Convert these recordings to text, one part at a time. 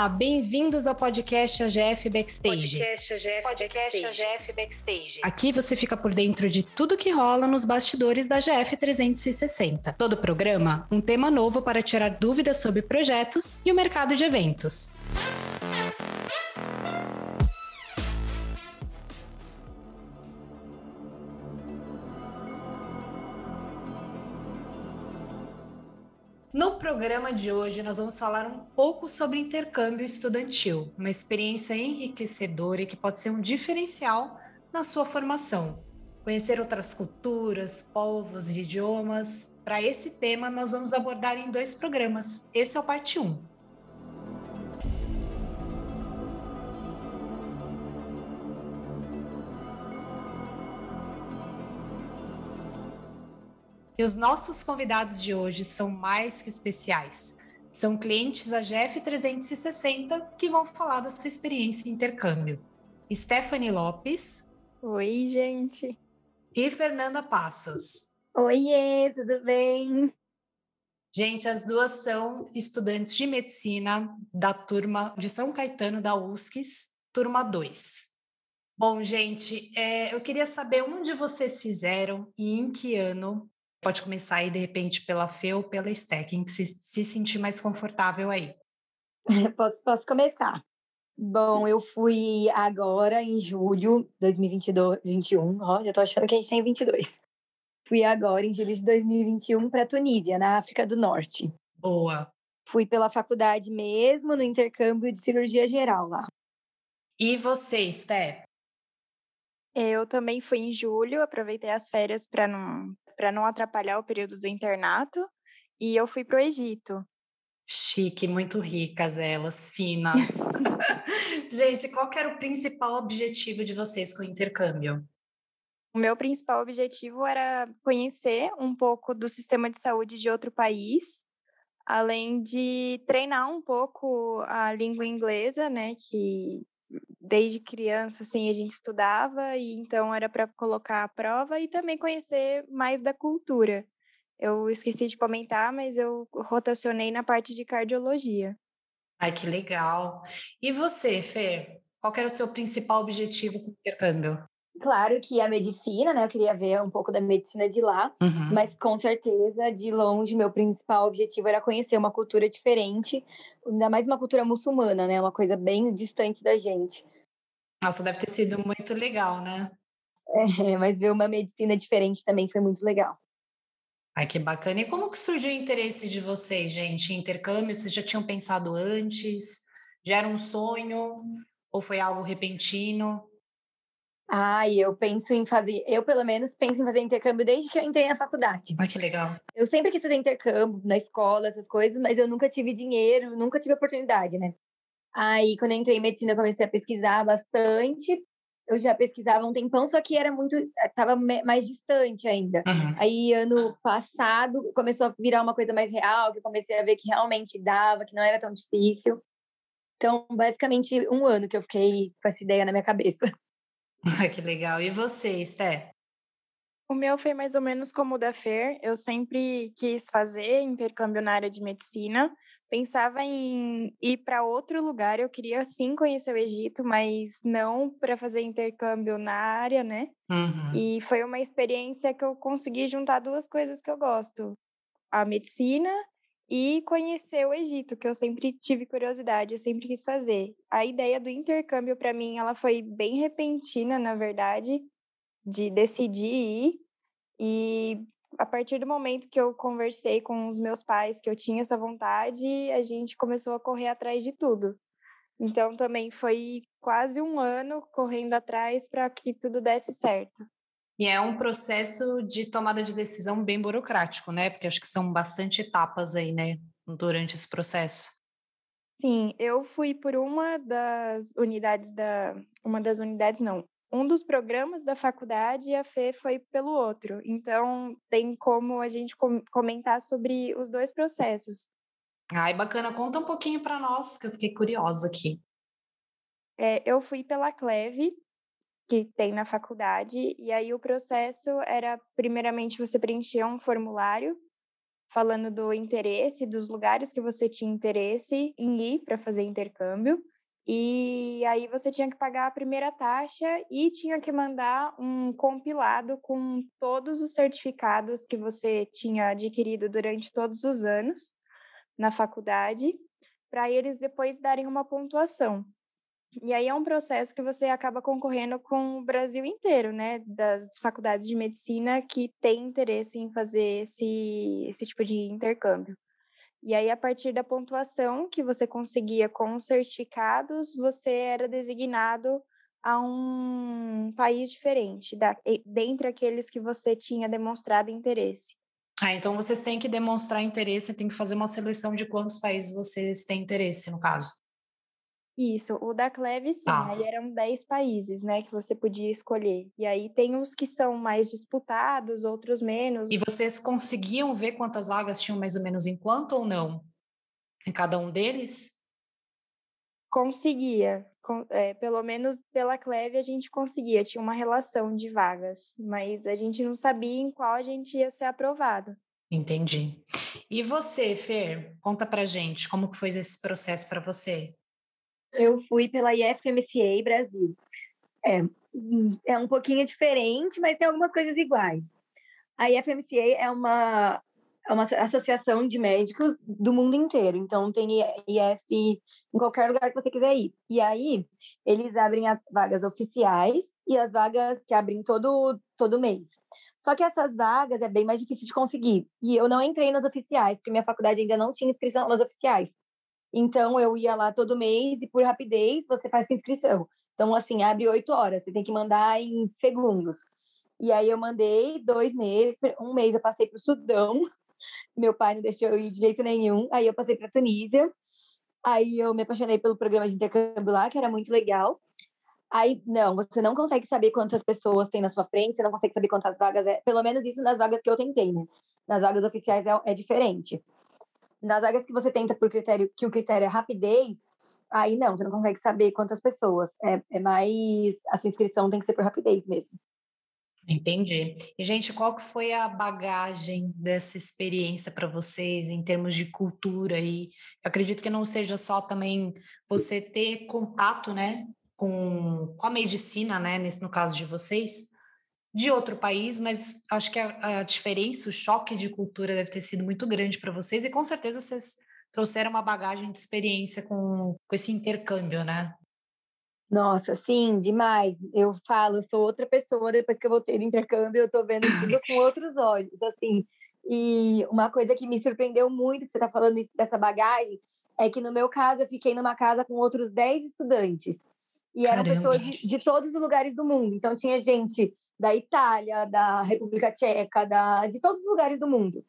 Olá, bem-vindos ao podcast AGF Backstage. Podcast AGF, podcast AGF Backstage. Aqui você fica por dentro de tudo que rola nos bastidores da AGF 360. Todo programa, um tema novo para tirar dúvidas sobre projetos e o mercado de eventos. Programa de hoje, nós vamos falar um pouco sobre intercâmbio estudantil, uma experiência enriquecedora e que pode ser um diferencial na sua formação. Conhecer outras culturas, povos e idiomas. Para esse tema, nós vamos abordar em dois programas. Esse é o parte 1. E os nossos convidados de hoje são mais que especiais. São clientes da GF 360 que vão falar da sua experiência em intercâmbio. Stephanie Lopes. Oi, gente. E Fernanda Passos. Oiê, tudo bem? Gente, as duas são estudantes de medicina da turma de São Caetano da USCS, turma 2. Bom, gente, é, eu queria saber onde vocês fizeram e em que ano Pode começar aí, de repente, pela Fê ou pela quem se, se sentir mais confortável aí. posso, posso começar. Bom, eu fui agora em julho de 2021, ó, já tô achando que a gente tem 22. Fui agora em julho de 2021 para Tunísia, na África do Norte. Boa. Fui pela faculdade mesmo, no intercâmbio de cirurgia geral lá. E você, Esté? Eu também fui em julho, aproveitei as férias para não para não atrapalhar o período do internato, e eu fui para o Egito. Chique, muito ricas elas, finas. Gente, qual era o principal objetivo de vocês com o intercâmbio? O meu principal objetivo era conhecer um pouco do sistema de saúde de outro país, além de treinar um pouco a língua inglesa, né, que desde criança, assim, a gente estudava e então era para colocar a prova e também conhecer mais da cultura. Eu esqueci de comentar, mas eu rotacionei na parte de cardiologia. Ai, que legal. E você, Fê? Qual era o seu principal objetivo com o intercâmbio? Claro que a medicina, né? Eu queria ver um pouco da medicina de lá, uhum. mas com certeza, de longe, meu principal objetivo era conhecer uma cultura diferente, ainda mais uma cultura muçulmana, né? Uma coisa bem distante da gente. Nossa, deve ter sido muito legal, né? É, mas ver uma medicina diferente também foi muito legal. Ai, que bacana. E como que surgiu o interesse de vocês, gente, em intercâmbio? Vocês já tinham pensado antes? Já era um sonho? Ou foi algo repentino? Ai, eu penso em fazer, eu pelo menos penso em fazer intercâmbio desde que eu entrei na faculdade. Ai, que legal. Eu sempre quis fazer intercâmbio na escola, essas coisas, mas eu nunca tive dinheiro, nunca tive oportunidade, né? Aí, quando eu entrei em medicina, eu comecei a pesquisar bastante. Eu já pesquisava um tempão, só que era muito, estava mais distante ainda. Uhum. Aí, ano passado, começou a virar uma coisa mais real, que eu comecei a ver que realmente dava, que não era tão difícil. Então, basicamente, um ano que eu fiquei com essa ideia na minha cabeça. que legal. E você, Esté? O meu foi mais ou menos como o da Fer. Eu sempre quis fazer intercâmbio na área de medicina. Pensava em ir para outro lugar. Eu queria sim conhecer o Egito, mas não para fazer intercâmbio na área, né? Uhum. E foi uma experiência que eu consegui juntar duas coisas que eu gosto: a medicina e conhecer o Egito, que eu sempre tive curiosidade, eu sempre quis fazer. A ideia do intercâmbio para mim, ela foi bem repentina, na verdade, de decidir ir e a partir do momento que eu conversei com os meus pais que eu tinha essa vontade, a gente começou a correr atrás de tudo. Então também foi quase um ano correndo atrás para que tudo desse certo. E é um processo de tomada de decisão bem burocrático, né? Porque acho que são bastante etapas aí, né, durante esse processo. Sim, eu fui por uma das unidades da. Uma das unidades, não. Um dos programas da faculdade e a Fê foi pelo outro. Então, tem como a gente comentar sobre os dois processos. Ai, bacana. Conta um pouquinho para nós, que eu fiquei curiosa aqui. É, eu fui pela Cleve, que tem na faculdade, e aí o processo era, primeiramente, você preencher um formulário falando do interesse, dos lugares que você tinha interesse em ir para fazer intercâmbio. E aí você tinha que pagar a primeira taxa e tinha que mandar um compilado com todos os certificados que você tinha adquirido durante todos os anos na faculdade, para eles depois darem uma pontuação. E aí é um processo que você acaba concorrendo com o Brasil inteiro, né? Das faculdades de medicina que têm interesse em fazer esse, esse tipo de intercâmbio. E aí, a partir da pontuação que você conseguia com os certificados, você era designado a um país diferente, da, dentre aqueles que você tinha demonstrado interesse. Ah, então vocês têm que demonstrar interesse, tem que fazer uma seleção de quantos países vocês têm interesse, no caso. Isso, o da Cleve, sim, ah. aí eram 10 países, né, que você podia escolher. E aí tem os que são mais disputados, outros menos. E vocês conseguiam ver quantas vagas tinham mais ou menos em quanto ou não? Em cada um deles? Conseguia. É, pelo menos pela Cleve a gente conseguia, tinha uma relação de vagas, mas a gente não sabia em qual a gente ia ser aprovado. Entendi. E você, Fer, conta pra gente como que foi esse processo para você? Eu fui pela IFMCA Brasil. É, é um pouquinho diferente, mas tem algumas coisas iguais. A IFMCA é uma, é uma associação de médicos do mundo inteiro. Então, tem IF em qualquer lugar que você quiser ir. E aí, eles abrem as vagas oficiais e as vagas que abrem todo, todo mês. Só que essas vagas é bem mais difícil de conseguir. E eu não entrei nas oficiais, porque minha faculdade ainda não tinha inscrição nas oficiais. Então, eu ia lá todo mês e, por rapidez, você faz sua inscrição. Então, assim, abre oito horas, você tem que mandar em segundos. E aí, eu mandei dois meses, um mês eu passei para o Sudão, meu pai não deixou eu ir de jeito nenhum. Aí, eu passei para Tunísia. Aí, eu me apaixonei pelo programa de intercâmbio lá, que era muito legal. Aí, não, você não consegue saber quantas pessoas tem na sua frente, você não consegue saber quantas vagas é. Pelo menos isso nas vagas que eu tentei, né? Nas vagas oficiais é, é diferente. Nas vagas que você tenta por critério, que o critério é rapidez, aí não, você não consegue saber quantas pessoas. É, é mais. A sua inscrição tem que ser por rapidez mesmo. Entendi. E, gente, qual que foi a bagagem dessa experiência para vocês em termos de cultura? E acredito que não seja só também você ter contato, né, com, com a medicina, né, nesse, no caso de vocês, de outro país, mas acho que a, a diferença, o choque de cultura deve ter sido muito grande para vocês e com certeza vocês trouxeram uma bagagem de experiência com, com esse intercâmbio, né? Nossa, sim, demais. Eu falo, eu sou outra pessoa depois que eu voltei do intercâmbio, eu tô vendo tudo com outros olhos, assim. E uma coisa que me surpreendeu muito, que você tá falando isso, dessa bagagem, é que no meu caso eu fiquei numa casa com outros 10 estudantes. E eram Caramba. pessoas de, de todos os lugares do mundo. Então tinha gente da Itália, da República Tcheca, da, de todos os lugares do mundo.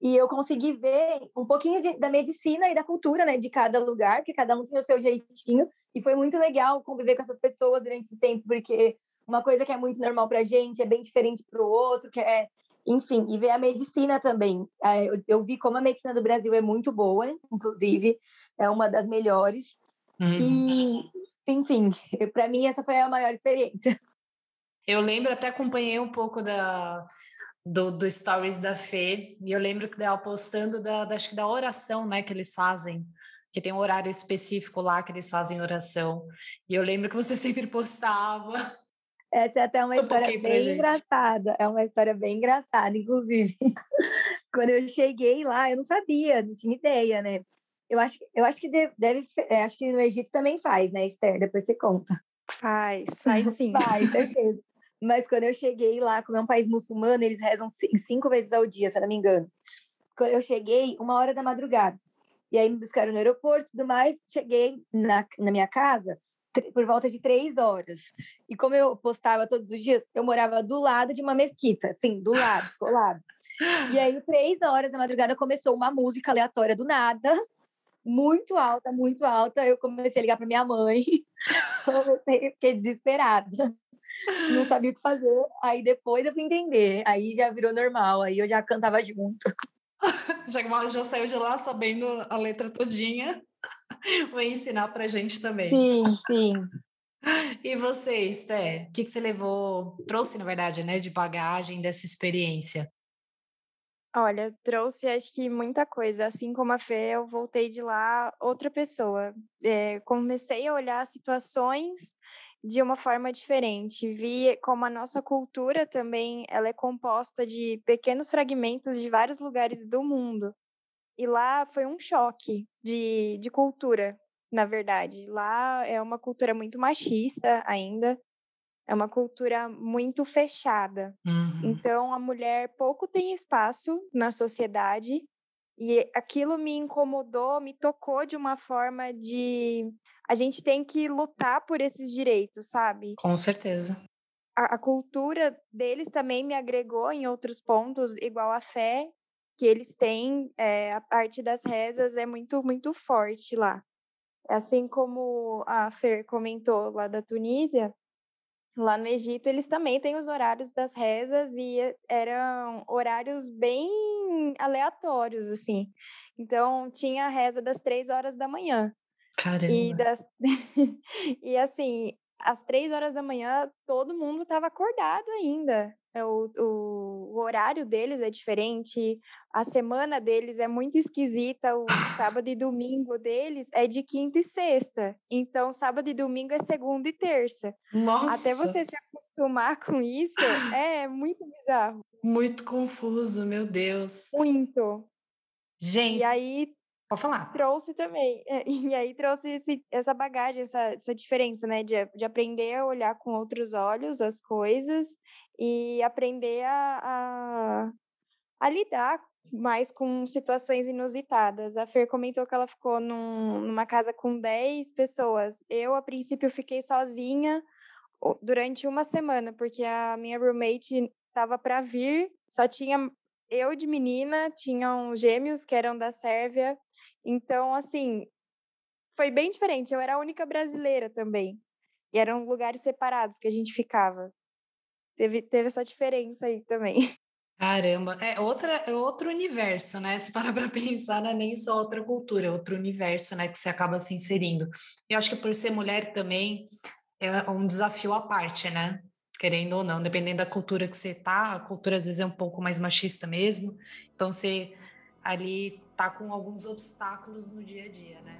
E eu consegui ver um pouquinho de, da medicina e da cultura, né, de cada lugar, porque cada um tinha o seu jeitinho. E foi muito legal conviver com essas pessoas durante esse tempo, porque uma coisa que é muito normal para a gente é bem diferente para o outro, que é, enfim, e ver a medicina também. É, eu, eu, vi como a medicina do Brasil é muito boa, inclusive, é uma das melhores. Uhum. E, enfim, para mim essa foi a maior experiência. Eu lembro, até acompanhei um pouco da, do, do stories da Fê, e eu lembro que dela postando da, da, acho que da oração, né, que eles fazem, que tem um horário específico lá que eles fazem oração. E eu lembro que você sempre postava. Essa é até uma história bem engraçada. É uma história bem engraçada, inclusive. Quando eu cheguei lá, eu não sabia, não tinha ideia, né? Eu acho, eu acho que deve, deve é, acho que no Egito também faz, né, Esther? Depois você conta. Faz, faz sim. faz, certeza. Mas quando eu cheguei lá, como é um país muçulmano, eles rezam cinco vezes ao dia, se não me engano. Quando eu cheguei, uma hora da madrugada. E aí me buscaram no aeroporto e tudo mais. Cheguei na, na minha casa por volta de três horas. E como eu postava todos os dias, eu morava do lado de uma mesquita, assim, do lado, colado. E aí, três horas da madrugada, começou uma música aleatória do nada, muito alta, muito alta. Eu comecei a ligar para minha mãe, comecei, fiquei desesperada não sabia o que fazer. Aí depois eu fui entender. Aí já virou normal, aí eu já cantava junto. já, já saiu de lá sabendo a letra todinha. Vai ensinar pra gente também. Sim, sim. E você, Esté, o que, que você levou, trouxe, na verdade, né, de bagagem dessa experiência? Olha, trouxe acho que muita coisa. Assim como a Fê, eu voltei de lá outra pessoa. É, comecei a olhar situações de uma forma diferente. Vi como a nossa cultura também ela é composta de pequenos fragmentos de vários lugares do mundo. E lá foi um choque de, de cultura, na verdade. Lá é uma cultura muito machista ainda. É uma cultura muito fechada. Uhum. Então, a mulher pouco tem espaço na sociedade. E aquilo me incomodou, me tocou de uma forma de. A gente tem que lutar por esses direitos, sabe? Com certeza. A, a cultura deles também me agregou em outros pontos, igual a fé que eles têm, é, a parte das rezas é muito, muito forte lá. Assim como a Fer comentou lá da Tunísia, Lá no Egito, eles também têm os horários das rezas e eram horários bem aleatórios, assim. Então, tinha a reza das três horas da manhã. Caramba. E, das... e assim, às três horas da manhã, todo mundo estava acordado ainda. É, o, o, o, horário deles é diferente, a semana deles é muito esquisita, o sábado e domingo deles é de quinta e sexta. Então, sábado e domingo é segunda e terça. Nossa! Até você se acostumar com isso, é muito bizarro. Muito confuso, meu Deus. Muito. Gente. E aí Pode falar. Trouxe também. É, e aí trouxe esse, essa bagagem, essa, essa diferença, né? De, de aprender a olhar com outros olhos as coisas e aprender a, a, a lidar mais com situações inusitadas. A Fer comentou que ela ficou num, numa casa com 10 pessoas. Eu, a princípio, fiquei sozinha durante uma semana, porque a minha roommate estava para vir, só tinha eu de menina, tinham gêmeos que eram da Sérvia. Então, assim, foi bem diferente. Eu era a única brasileira também. E eram lugares separados que a gente ficava. Teve, teve essa diferença aí também. Caramba, é, outra, é outro universo, né? Se parar para pensar, não é nem só outra cultura, é outro universo, né? Que você acaba se inserindo. Eu acho que por ser mulher também é um desafio à parte, né? Querendo ou não, dependendo da cultura que você tá, a cultura às vezes é um pouco mais machista mesmo, então você ali tá com alguns obstáculos no dia a dia, né?